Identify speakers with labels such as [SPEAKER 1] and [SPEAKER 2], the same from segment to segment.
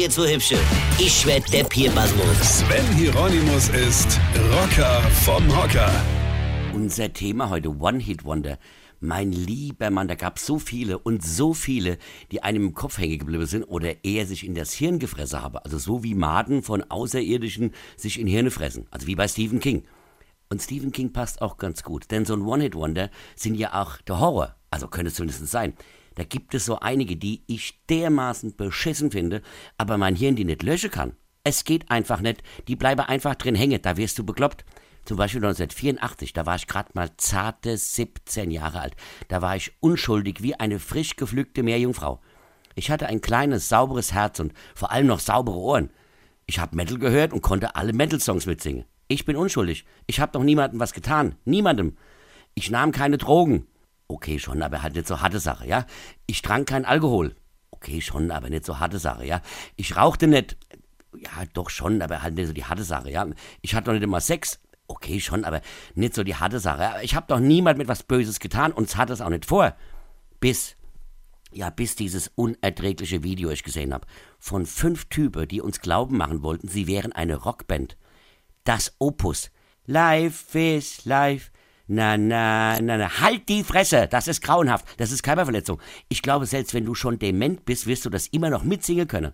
[SPEAKER 1] jetzt so hübsche. Ich werd der Pierpasmus.
[SPEAKER 2] Sven Hieronymus ist Rocker vom Hocker.
[SPEAKER 3] Unser Thema heute One-Hit-Wonder. Mein lieber Mann, da gab es so viele und so viele, die einem im Kopf hängen geblieben sind oder eher sich in das Hirn gefressen haben. Also so wie Maden von Außerirdischen sich in Hirne fressen. Also wie bei Stephen King. Und Stephen King passt auch ganz gut, denn so ein One-Hit-Wonder sind ja auch der Horror. Also könnte es zumindest sein. Da gibt es so einige, die ich dermaßen beschissen finde, aber mein Hirn die nicht löschen kann. Es geht einfach nicht. Die bleiben einfach drin hängen. Da wirst du bekloppt. Zum Beispiel 1984, da war ich gerade mal zarte 17 Jahre alt. Da war ich unschuldig wie eine frisch gepflückte Meerjungfrau. Ich hatte ein kleines, sauberes Herz und vor allem noch saubere Ohren. Ich habe Metal gehört und konnte alle Metal-Songs mitsingen. Ich bin unschuldig. Ich habe doch niemandem was getan. Niemandem. Ich nahm keine Drogen. Okay, schon, aber halt nicht so harte Sache, ja? Ich trank kein Alkohol. Okay, schon, aber nicht so harte Sache, ja? Ich rauchte nicht. Ja, doch schon, aber halt nicht so die harte Sache, ja? Ich hatte doch nicht immer Sex. Okay, schon, aber nicht so die harte Sache. Ja? Ich habe doch niemand mit was Böses getan und hatte es auch nicht vor. Bis ja, bis dieses unerträgliche Video ich gesehen habe. Von fünf Typen, die uns glauben machen wollten, sie wären eine Rockband das Opus. Life is life. Na, na, na, na. Halt die Fresse! Das ist grauenhaft. Das ist Körperverletzung. Ich glaube, selbst wenn du schon dement bist, wirst du das immer noch mitsingen können.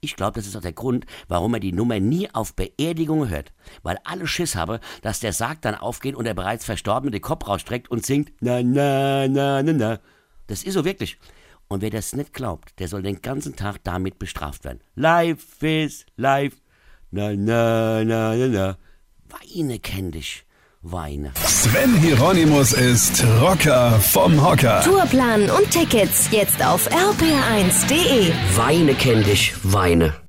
[SPEAKER 3] Ich glaube, das ist auch der Grund, warum er die Nummer nie auf Beerdigungen hört. Weil alle Schiss habe, dass der Sarg dann aufgeht und der bereits Verstorbene den Kopf rausstreckt und singt Na, na, na, na, na. Das ist so wirklich. Und wer das nicht glaubt, der soll den ganzen Tag damit bestraft werden. Life is life. Na, na, na, na, na. Weine kenn dich. Weine.
[SPEAKER 2] Sven Hieronymus ist Rocker vom Hocker.
[SPEAKER 4] Tourplan und Tickets jetzt auf rpr1.de.
[SPEAKER 3] Weine kenn dich. Weine.